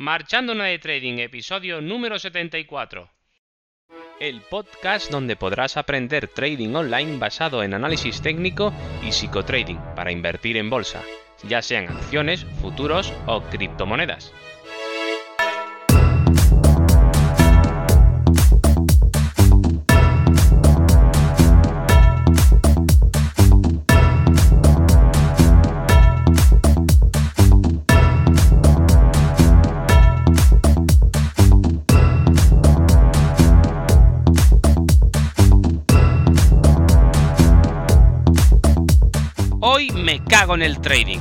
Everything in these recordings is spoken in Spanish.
Marchando de Trading, episodio número 74. El podcast donde podrás aprender trading online basado en análisis técnico y psicotrading para invertir en bolsa, ya sean acciones, futuros o criptomonedas. En el trading.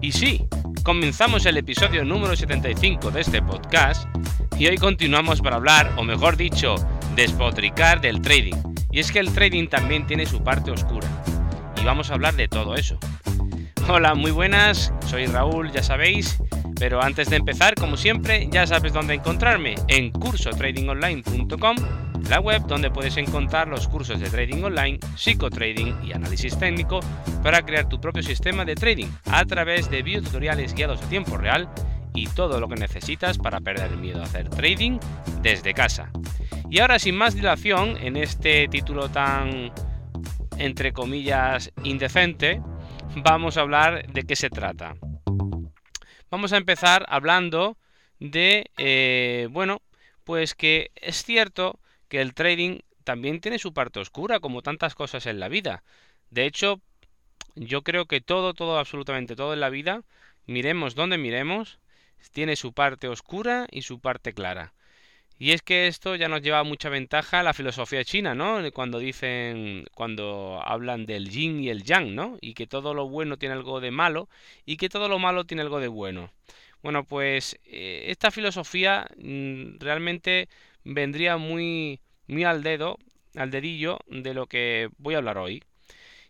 Y sí, comenzamos el episodio número 75 de este podcast y hoy continuamos para hablar, o mejor dicho, despotricar del trading. Y es que el trading también tiene su parte oscura. Y vamos a hablar de todo eso. Hola, muy buenas, soy Raúl, ya sabéis, pero antes de empezar, como siempre, ya sabes dónde encontrarme, en cursotradingonline.com la web donde puedes encontrar los cursos de trading online, psicotrading y análisis técnico para crear tu propio sistema de trading a través de videotutoriales guiados a tiempo real y todo lo que necesitas para perder el miedo a hacer trading desde casa. Y ahora sin más dilación, en este título tan entre comillas indecente, vamos a hablar de qué se trata. Vamos a empezar hablando de, eh, bueno, pues que es cierto que el trading también tiene su parte oscura, como tantas cosas en la vida. De hecho, yo creo que todo, todo, absolutamente todo en la vida, miremos donde miremos, tiene su parte oscura y su parte clara. Y es que esto ya nos lleva mucha ventaja a la filosofía china, ¿no? Cuando dicen, cuando hablan del yin y el yang, ¿no? Y que todo lo bueno tiene algo de malo y que todo lo malo tiene algo de bueno. Bueno, pues eh, esta filosofía mm, realmente vendría muy, muy al dedo, al dedillo de lo que voy a hablar hoy.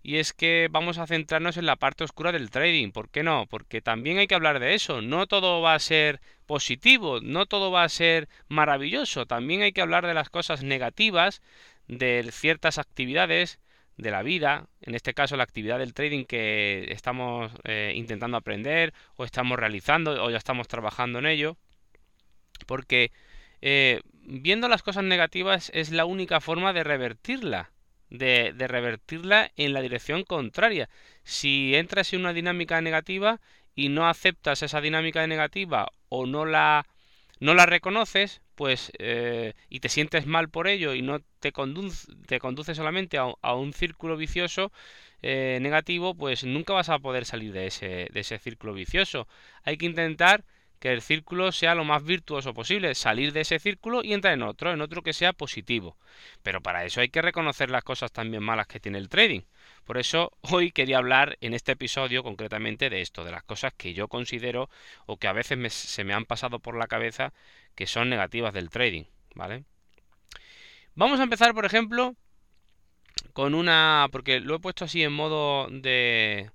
Y es que vamos a centrarnos en la parte oscura del trading. ¿Por qué no? Porque también hay que hablar de eso. No todo va a ser positivo, no todo va a ser maravilloso. También hay que hablar de las cosas negativas, de ciertas actividades de la vida, en este caso la actividad del trading que estamos eh, intentando aprender o estamos realizando o ya estamos trabajando en ello. Porque eh, viendo las cosas negativas es la única forma de revertirla, de, revertirla en la dirección contraria. Si entras en una dinámica negativa y no aceptas esa dinámica negativa o no la, no la reconoces, pues eh, y te sientes mal por ello y no te conduce, te solamente a, un círculo vicioso eh, negativo, pues nunca vas a poder salir de ese, de ese círculo vicioso. Hay que intentar que el círculo sea lo más virtuoso posible, salir de ese círculo y entrar en otro, en otro que sea positivo. Pero para eso hay que reconocer las cosas también malas que tiene el trading. Por eso hoy quería hablar en este episodio concretamente de esto, de las cosas que yo considero o que a veces se me han pasado por la cabeza que son negativas del trading, ¿vale? Vamos a empezar, por ejemplo, con una... porque lo he puesto así en modo de,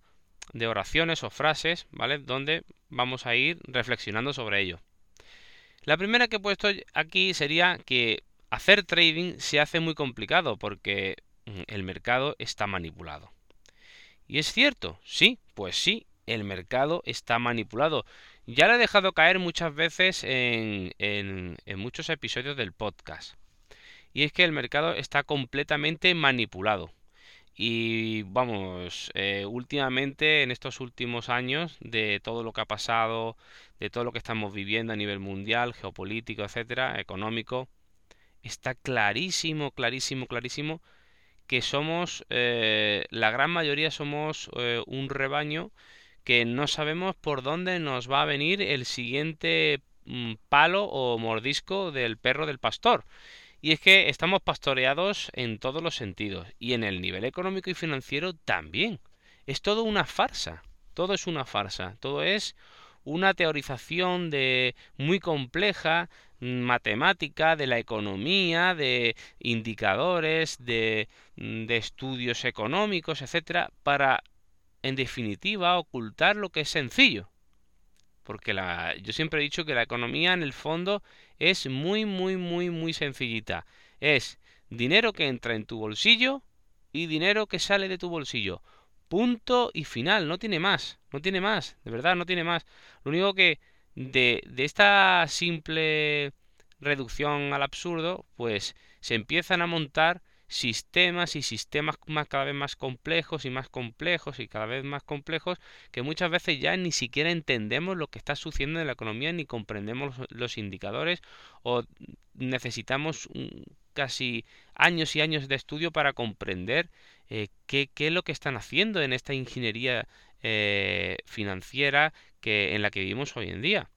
de oraciones o frases, ¿vale? Donde vamos a ir reflexionando sobre ello. La primera que he puesto aquí sería que hacer trading se hace muy complicado porque mm, el mercado está manipulado. ¿Y es cierto? Sí, pues sí, el mercado está manipulado. Ya lo he dejado caer muchas veces en, en, en muchos episodios del podcast. Y es que el mercado está completamente manipulado. Y vamos, eh, últimamente, en estos últimos años, de todo lo que ha pasado, de todo lo que estamos viviendo a nivel mundial, geopolítico, etcétera, económico, está clarísimo, clarísimo, clarísimo que somos, eh, la gran mayoría somos eh, un rebaño que no sabemos por dónde nos va a venir el siguiente mm, palo o mordisco del perro del pastor. Y es que estamos pastoreados en todos los sentidos y en el nivel económico y financiero también. Es todo una farsa, todo es una farsa, todo es una teorización de muy compleja matemática de la economía, de indicadores, de, de estudios económicos, etcétera, para en definitiva ocultar lo que es sencillo. Porque la, yo siempre he dicho que la economía en el fondo es muy, muy, muy, muy sencillita. Es dinero que entra en tu bolsillo y dinero que sale de tu bolsillo. Punto y final, no tiene más, no tiene más, de verdad, no tiene más. Lo único que de, de esta simple reducción al absurdo, pues se empiezan a montar sistemas y sistemas más, cada vez más complejos y más complejos y cada vez más complejos que muchas veces ya ni siquiera entendemos lo que está sucediendo en la economía ni comprendemos los, indicadores o necesitamos casi años y años de estudio para comprender eh, qué, qué, es lo que están haciendo en esta ingeniería eh, financiera que, en la que vivimos hoy en día.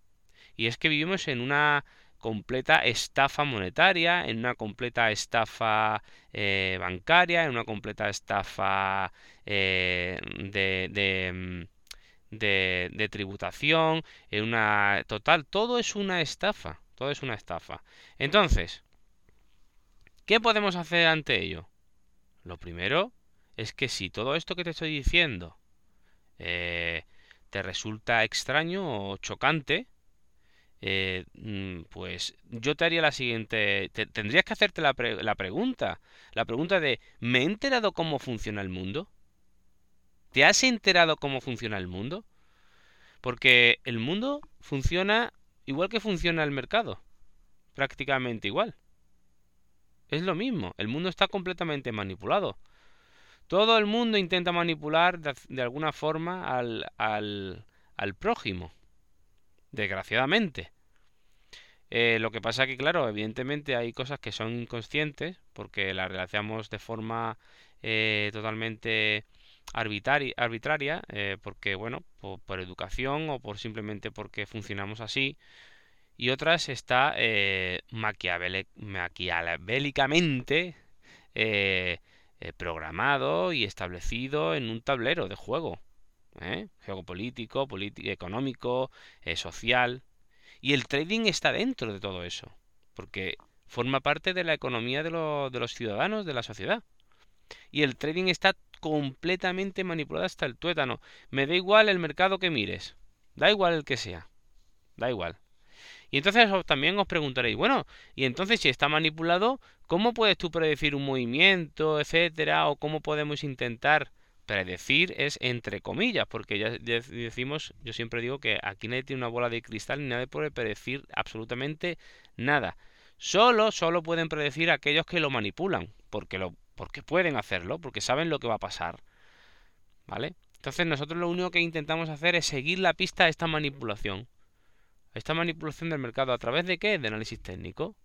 Y es que vivimos en una completa estafa monetaria, en una completa estafa eh, bancaria, en una completa estafa eh, de, mm, de, de, tributación, en una total, todo es una estafa, todo es una estafa. Entonces, ¿qué podemos hacer ante ello? Lo primero es que si todo esto que te estoy diciendo eh, te resulta extraño o chocante, eh, mm, pues yo te haría la siguiente, tendrías que hacerte la, la pregunta, la pregunta de, ¿me he enterado cómo funciona el mundo? ¿Te has enterado cómo funciona el mundo? Porque el mundo funciona igual que funciona el mercado, prácticamente igual. Es lo mismo, el mundo está completamente manipulado. Todo el mundo intenta manipular de, alguna forma al, al, al prójimo desgraciadamente. Eh, lo que pasa que, claro, evidentemente hay cosas que son inconscientes porque las realizamos de forma eh, totalmente arbitraria, eh, porque, bueno, por, educación o por simplemente porque funcionamos así. Y otras está maquiavélicamente programado y establecido en un tablero de juego. ¿Eh? geopolítico, económico, eh, social. Y el trading está dentro de todo eso, porque forma parte de la economía de, de los ciudadanos, de la sociedad. Y el trading está completamente manipulado hasta el tuétano. Me da igual el mercado que mires, da igual el que sea, da igual. Y entonces también os preguntaréis, bueno, y entonces si está manipulado, ¿cómo puedes tú predecir un movimiento, etcétera? ¿O cómo podemos intentar predecir es entre comillas, porque ya decimos, yo siempre digo que aquí nadie tiene una bola de cristal ni nadie puede predecir absolutamente nada. Solo, solo pueden predecir aquellos que lo manipulan, porque lo, porque pueden hacerlo, porque saben lo que va a pasar. ¿Vale? Entonces nosotros lo único que intentamos hacer es seguir la pista a esta manipulación. Esta manipulación del mercado a través de qué? De análisis técnico.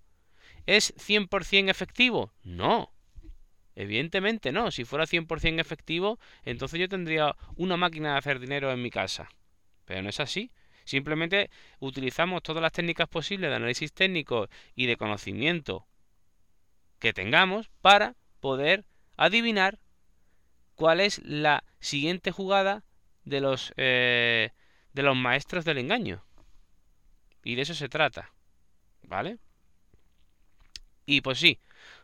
¿Es 100% efectivo? No. Evidentemente no, si fuera 100% efectivo, entonces yo tendría una máquina de hacer dinero en mi casa. Pero no es así. Simplemente utilizamos todas las técnicas posibles de análisis técnico y de conocimiento que tengamos para poder adivinar cuál es la siguiente jugada de los, eh, de los maestros del engaño. Y de eso se trata. ¿Vale? Y pues sí,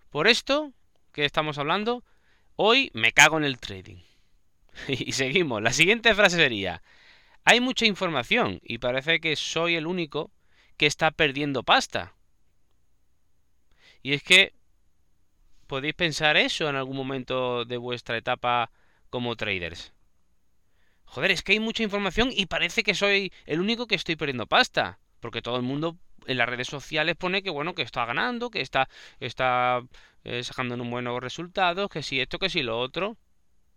por esto que estamos hablando, hoy me cago en el trading. y seguimos. La siguiente frase sería, hay mucha información y parece que soy el único que está perdiendo pasta. Y es que podéis pensar eso en algún momento de vuestra etapa como traders. Joder, es que hay mucha información y parece que soy el único que estoy perdiendo pasta. Porque todo el mundo en las redes sociales pone que bueno, que está ganando, que está, está eh, sacando un buenos resultados, que si esto, que si lo otro.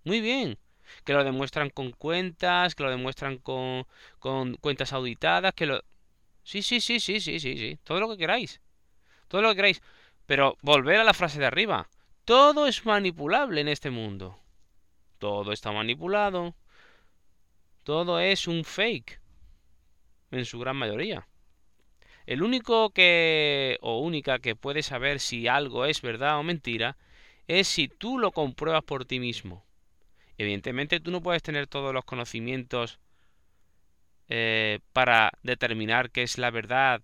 Muy bien. Que lo demuestran con cuentas, que lo demuestran con, con cuentas auditadas, que lo... Sí, sí, sí, sí, sí, sí, sí. Todo lo que queráis. Todo lo que queráis. Pero volver a la frase de arriba. Todo es manipulable en este mundo. Todo está manipulado. Todo es un fake. En su gran mayoría. El único que o única que puede saber si algo es verdad o mentira es si tú lo compruebas por ti mismo. Evidentemente tú no puedes tener todos los conocimientos eh, para determinar qué es la verdad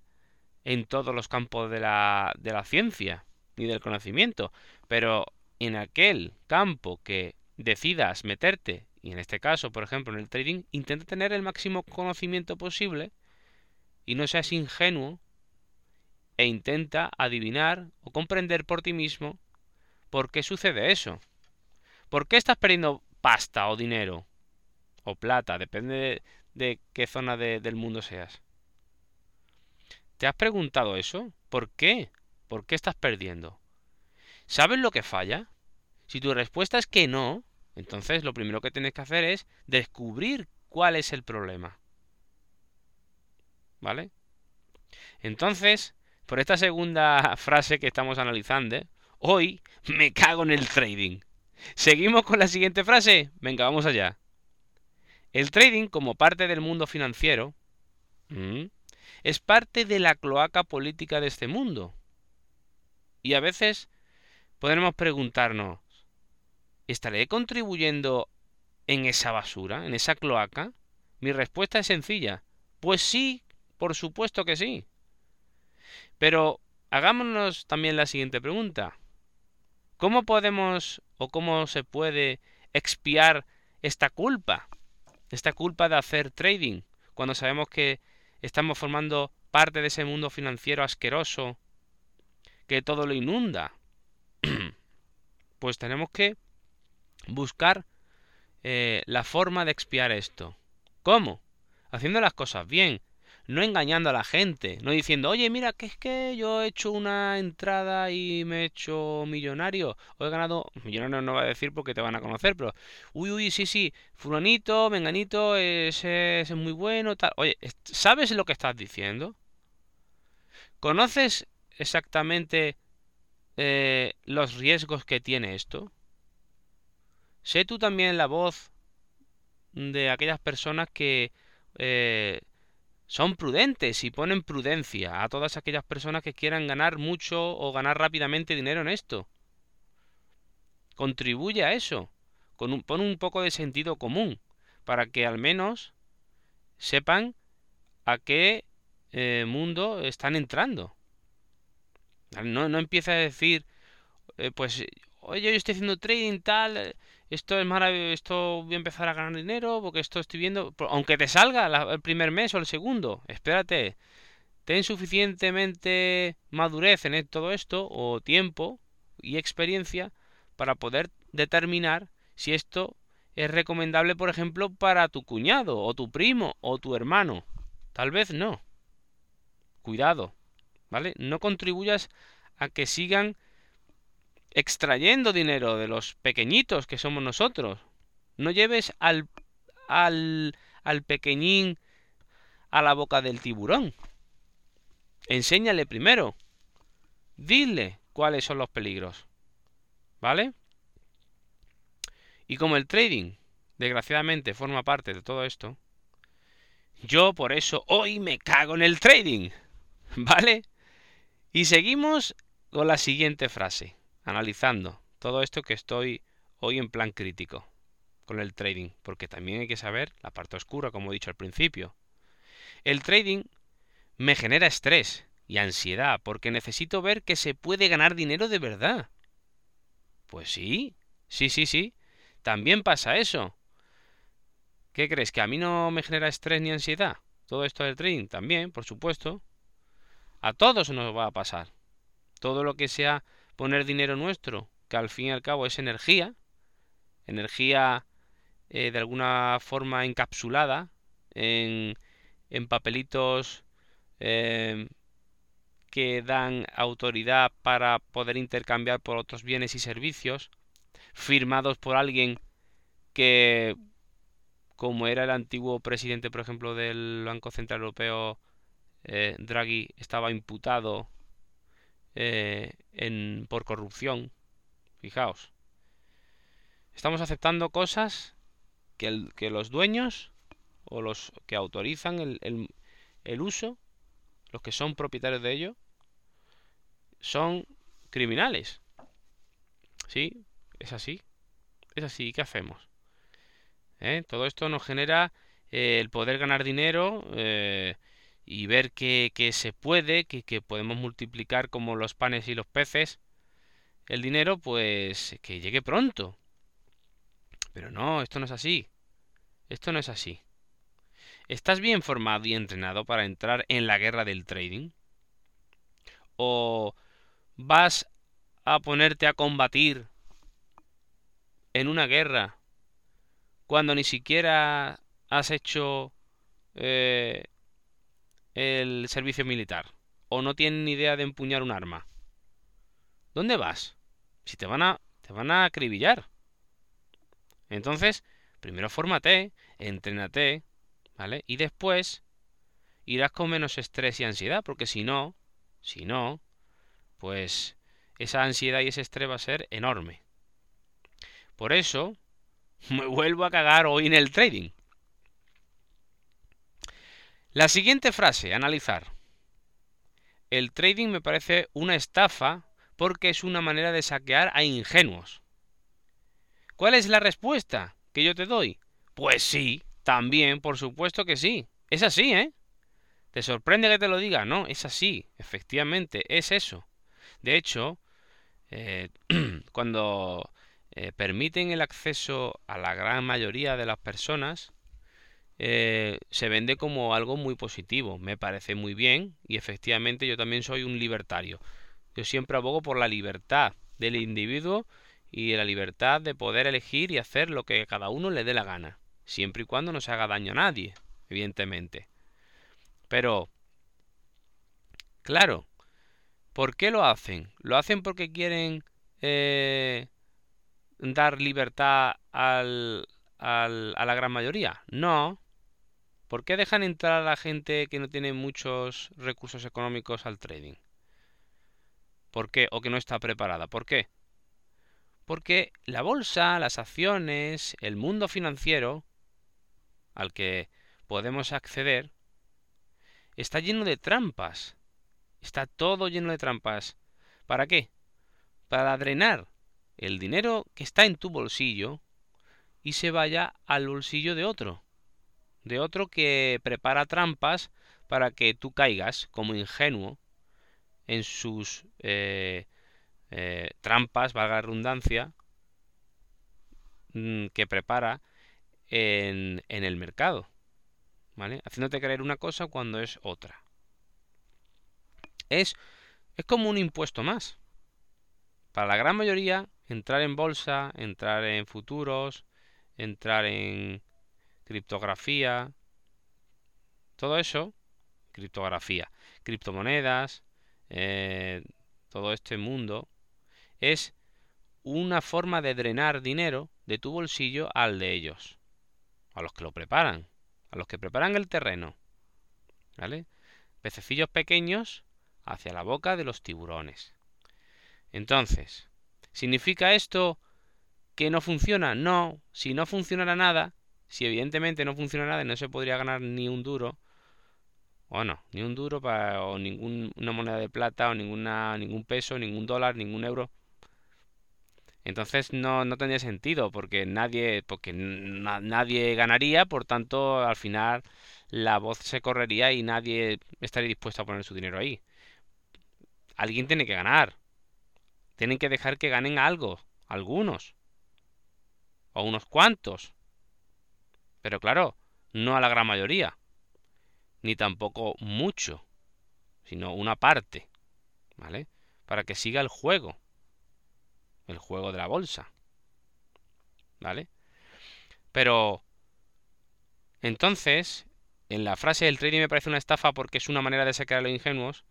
en todos los campos de la, de la ciencia ni del conocimiento, pero en aquel campo que decidas meterte, y en este caso, por ejemplo, en el trading, intenta tener el máximo conocimiento posible y no seas ingenuo e intenta adivinar o comprender por ti mismo por qué sucede eso. ¿Por qué estás perdiendo pasta o dinero? O plata, depende de, qué zona del mundo seas. ¿Te has preguntado eso? ¿Por qué? ¿Por qué estás perdiendo? ¿Sabes lo que falla? Si tu respuesta es que no, entonces lo primero que tienes que hacer es descubrir cuál es el problema. ¿Vale? Entonces, por esta segunda frase que estamos analizando, hoy me cago en el trading. ¿Seguimos con la siguiente frase? Venga, vamos allá. El trading, como parte del mundo financiero, es parte de la cloaca política de este mundo. Y a veces podremos preguntarnos, ¿estaré contribuyendo en esa basura, en esa cloaca? Mi respuesta es sencilla. Pues sí, por supuesto que sí. Pero hagámonos también la siguiente pregunta. ¿Cómo podemos o cómo se puede expiar esta culpa? Esta culpa de hacer trading, cuando sabemos que estamos formando parte de ese mundo financiero asqueroso que todo lo inunda. pues tenemos que buscar eh, la forma de expiar esto. ¿Cómo? Haciendo las cosas bien, no engañando a la gente, no diciendo, oye, mira, que es que yo he hecho una entrada y me he hecho millonario, o he ganado, millonario no va a decir porque te van a conocer, pero, uy, uy, sí, sí, fulanito, menganito, ese, es muy bueno. Oye, ¿sabes lo que estás diciendo? ¿Conoces exactamente eh, los riesgos que tiene esto? Sé tú también la voz de aquellas personas que eh, son prudentes y ponen prudencia a todas aquellas personas que quieran ganar mucho o ganar rápidamente dinero en esto. Contribuye a eso. Con un, pon un poco de sentido común para que al menos sepan a qué eh, mundo están entrando. No, no empieza a decir, eh, pues, oye, yo estoy haciendo trading tal, esto es maravilloso, esto voy a empezar a ganar dinero porque esto estoy viendo, aunque te salga el primer mes o el segundo, espérate, ten suficientemente madurez en todo esto o tiempo y experiencia para poder determinar si esto es recomendable, por ejemplo, para tu cuñado o tu primo o tu hermano. Tal vez no. Cuidado, ¿vale? No contribuyas a que sigan extrayendo dinero de los pequeñitos que somos nosotros. No lleves al, al, al pequeñín a la boca del tiburón. Enséñale primero. Dile cuáles son los peligros. ¿Vale? Y como el trading, desgraciadamente, forma parte de todo esto, yo por eso hoy me cago en el trading. ¿Vale? Y seguimos con la siguiente frase analizando todo esto que estoy hoy en plan crítico con el trading, porque también hay que saber la parte oscura, como he dicho al principio. El trading me genera estrés y ansiedad, porque necesito ver que se puede ganar dinero de verdad. Pues sí, sí, sí, sí, también pasa eso. ¿Qué crees? ¿Que a mí no me genera estrés ni ansiedad? Todo esto del trading también, por supuesto. A todos nos va a pasar. Todo lo que sea poner dinero nuestro, que al fin y al cabo es energía, energía eh, de alguna forma encapsulada en, papelitos em, que dan autoridad para poder intercambiar por otros bienes y servicios, firmados por alguien que, como era el antiguo presidente, por ejemplo, del Banco Central Europeo, eh, Draghi, estaba imputado eh, en, por corrupción. Fijaos. Estamos aceptando cosas que, el, que los dueños o los que autorizan el, uso, los que son propietarios de ello, son criminales. ¿Sí? Es así. Es así. ¿Qué hacemos? ¿Eh? Todo esto nos genera eh, el poder ganar dinero eh, y ver que, se puede, que, que, podemos multiplicar como los panes y los peces el dinero, pues que llegue pronto. Pero no, esto no es así. Esto no es así. ¿Estás bien formado y entrenado para entrar en la guerra del trading? ¿O vas a ponerte a combatir en una guerra cuando ni siquiera has hecho eh, el servicio militar. o no tienen idea de empuñar un arma? ¿Dónde vas? Si te van a, te van a acribillar. Entonces, primero fórmate, entrénate, ¿vale? Y después irás con menos estrés y ansiedad, porque si no, si no, pues esa ansiedad y ese estrés va a ser enorme. Por eso, me vuelvo a cagar hoy en el trading. La siguiente frase, analizar. El trading me parece una estafa porque es una manera de saquear a ingenuos. ¿Cuál es la respuesta que yo te doy? Pues sí, también, por supuesto que sí. Es así, ¿eh? ¿Te sorprende que te lo diga? No, es así, efectivamente, es eso. De hecho, eh, cuando eh, permiten el acceso a la gran mayoría de las personas, eh, se vende como algo muy positivo. Me parece muy bien y efectivamente yo también soy un libertario. Yo siempre abogo por la libertad del individuo y la libertad de poder elegir y hacer lo que cada uno le dé la gana, siempre y cuando no se haga daño a nadie, evidentemente. Pero, claro, ¿por qué lo hacen? ¿Lo hacen porque quieren eh, dar libertad al, al, a la gran mayoría? No. ¿Por qué dejan entrar a la gente que no tiene muchos recursos económicos al trading? ¿Por qué? O que no está preparada. ¿Por qué? Porque la bolsa, las acciones, el mundo financiero al que podemos acceder, está lleno de trampas. Está todo lleno de trampas. ¿Para qué? Para drenar el dinero que está en tu bolsillo y se vaya al bolsillo de otro. De otro que prepara trampas para que tú caigas como ingenuo en sus eh, eh, trampas, valga la redundancia, mm, que prepara en, en el mercado. ¿Vale? Haciéndote creer una cosa cuando es otra. Es, es como un impuesto más. Para la gran mayoría, entrar en bolsa, entrar en futuros, entrar en criptografía, todo eso, criptografía, criptomonedas, eh, todo este mundo, es una forma de drenar dinero de tu bolsillo al de ellos, a los que lo preparan, a los que preparan el terreno, ¿vale? Pececillos pequeños hacia la boca de los tiburones. Entonces, ¿significa esto que no funciona? No, si no funcionara nada, si evidentemente no funciona nada y no se podría ganar ni un duro, o no, ni un duro para, o ninguna moneda de plata, o ninguna, ningún peso, ningún dólar, ningún euro, entonces no, no tendría sentido porque nadie, porque nadie ganaría, por tanto al final la voz se correría y nadie estaría dispuesto a poner su dinero ahí. Alguien tiene que ganar. Tienen que dejar que ganen algo, algunos. O unos cuantos. Pero claro, no a la gran mayoría. Ni tampoco mucho. Sino una parte. ¿Vale? Para que siga el juego el juego de la bolsa. ¿Vale? Pero entonces, en la frase del trading me parece una estafa porque es una manera de sacar a los ingenuos.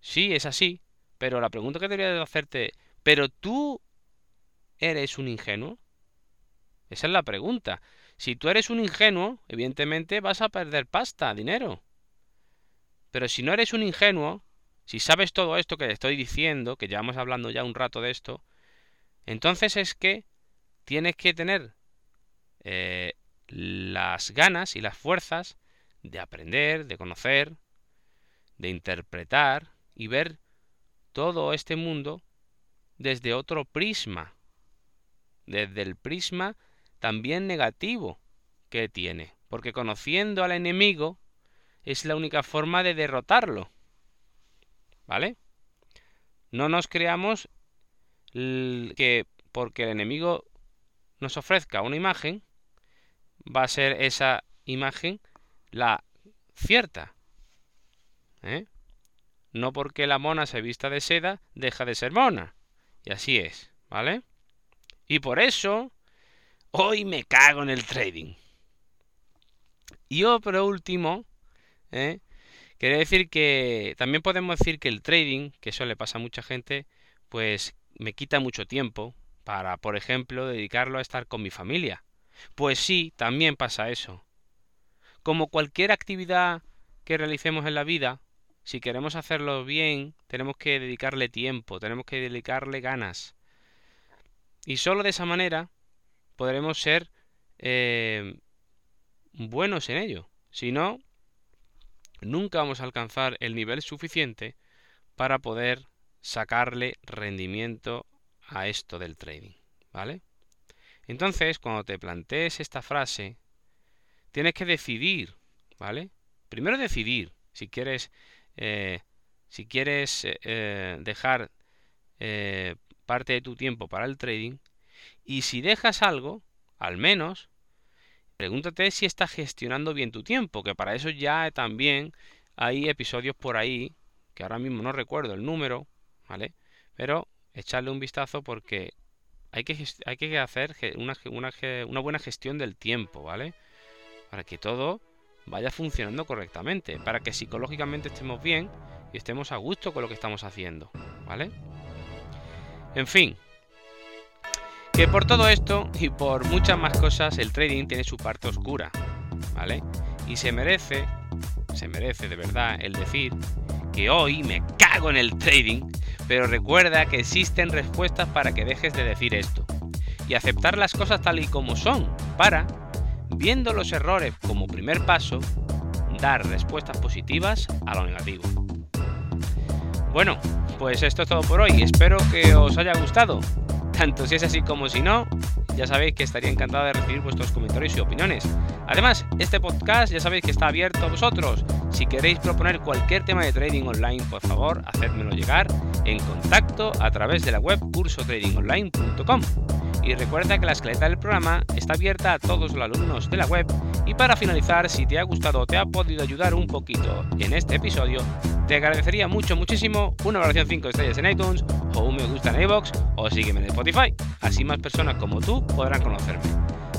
Sí, es así, pero la pregunta que debería de hacerte, ¿pero tú eres un ingenuo? Esa es la pregunta. Si tú eres un ingenuo, evidentemente vas a perder pasta, dinero. Pero si no eres un ingenuo, si sabes todo esto que te estoy diciendo, que llevamos hablando ya un rato de esto, entonces es que tienes que tener eh, las ganas y las fuerzas de aprender, de conocer, de interpretar y ver todo este mundo desde otro prisma, desde el prisma también negativo que tiene, porque conociendo al enemigo es la única forma de derrotarlo. ¿Vale? No nos creamos que porque el enemigo nos ofrezca una imagen, va a ser esa imagen la cierta. ¿eh? No porque la mona se vista de seda, deja de ser mona. Y así es, ¿vale? Y por eso, hoy me cago en el trading. Y yo, por último, ¿eh? Quiere decir que también podemos decir que el trading, que eso le pasa a mucha gente, pues me quita mucho tiempo para, por ejemplo, dedicarlo a estar con mi familia. Pues sí, también pasa eso. Como cualquier actividad que realicemos en la vida, si queremos hacerlo bien, tenemos que dedicarle tiempo, tenemos que dedicarle ganas. Y solo de esa manera podremos ser eh, buenos en ello. Si no, nunca vamos a alcanzar el nivel suficiente para poder sacarle rendimiento a esto del trading, ¿vale? Entonces, cuando te plantees esta frase, tienes que decidir, ¿vale? Primero decidir si quieres, eh, si quieres eh, dejar parte de tu tiempo para el trading y si dejas algo, al menos pregúntate si estás gestionando bien tu tiempo, que para eso ya también hay episodios por ahí, que ahora mismo no recuerdo el número, ¿vale? Pero echarle un vistazo porque hay que, hay que hacer una, una, una buena gestión del tiempo, ¿vale? Para que todo vaya funcionando correctamente, para que psicológicamente estemos bien y estemos a gusto con lo que estamos haciendo, ¿vale? En fin, que por todo esto y por muchas más cosas el trading tiene su parte oscura, ¿vale? Y se merece, se merece de verdad el decir que hoy me cago en el trading, pero recuerda que existen respuestas para que dejes de decir esto y aceptar las cosas tal y como son, para, viendo los errores como primer paso, dar respuestas positivas a lo negativo. Bueno, pues esto es todo por hoy, espero que os haya gustado tanto si es así como si no, ya sabéis que estaría encantado de recibir vuestros comentarios y opiniones. Además, este podcast ya sabéis que está abierto a vosotros. Si queréis proponer cualquier tema de trading online, por favor, hacedmelo llegar en contacto a través de la web cursotradingonline.com. Y recuerda que la escaleta del programa está abierta a todos los alumnos de la web. Y para finalizar, si te ha gustado o te ha podido ayudar un poquito en este episodio, te agradecería mucho, muchísimo una valoración 5 estrellas en iTunes o un me gusta en iVoox o sígueme en Spotify. Así más personas como tú podrán conocerme.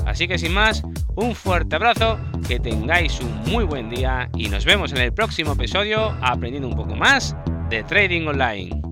Así que sin más, un fuerte abrazo, que tengáis un muy buen día y nos vemos en el próximo episodio aprendiendo un poco más de trading online.